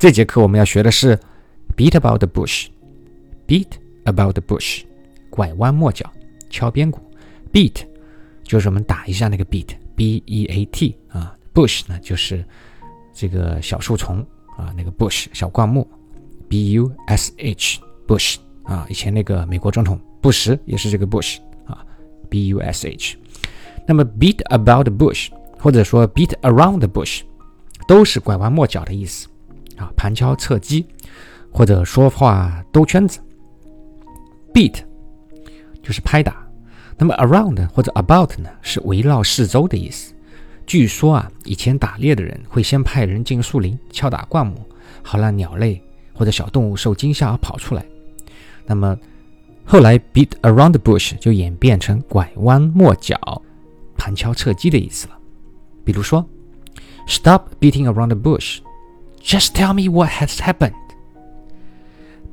这节课我们要学的是 beat about the bush，beat about the bush，拐弯抹角，敲边鼓。beat 就是我们打一下那个 beat，b e a t 啊，bush 呢就是这个小树丛啊，那个 bush 小灌木，b u s h bush 啊，以前那个美国总统布什也是这个 bush 啊，b u s h。那么 beat about the bush 或者说 beat around the bush 都是拐弯抹角的意思啊，盘敲侧击或者说话兜圈子。beat 就是拍打。那么 around 或者 about 呢，是围绕四周的意思。据说啊，以前打猎的人会先派人进树林敲打灌木，好让鸟类或者小动物受惊吓而跑出来。那么后来 beat around the bush 就演变成拐弯抹角、盘敲侧击的意思了。比如说，Stop beating around the bush Just tell me what has happened。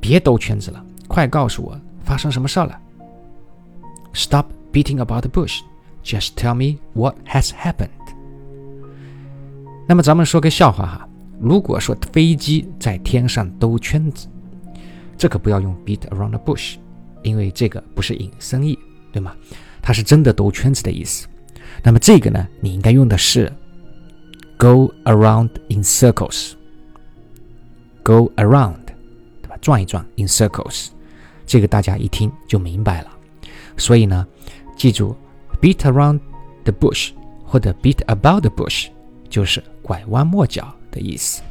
别兜圈子了，快告诉我发生什么事了。Stop。Beating about the bush, just tell me what has happened. 那么咱们说个笑话哈，如果说飞机在天上兜圈子，这可不要用 beat around the bush，因为这个不是引申义，对吗？它是真的兜圈子的意思。那么这个呢，你应该用的是 go around in circles Go around，对吧？转一转 in circles，这个大家一听就明白了。所以呢。记住，beat around the bush 或者 beat about the bush 就是拐弯抹角的意思。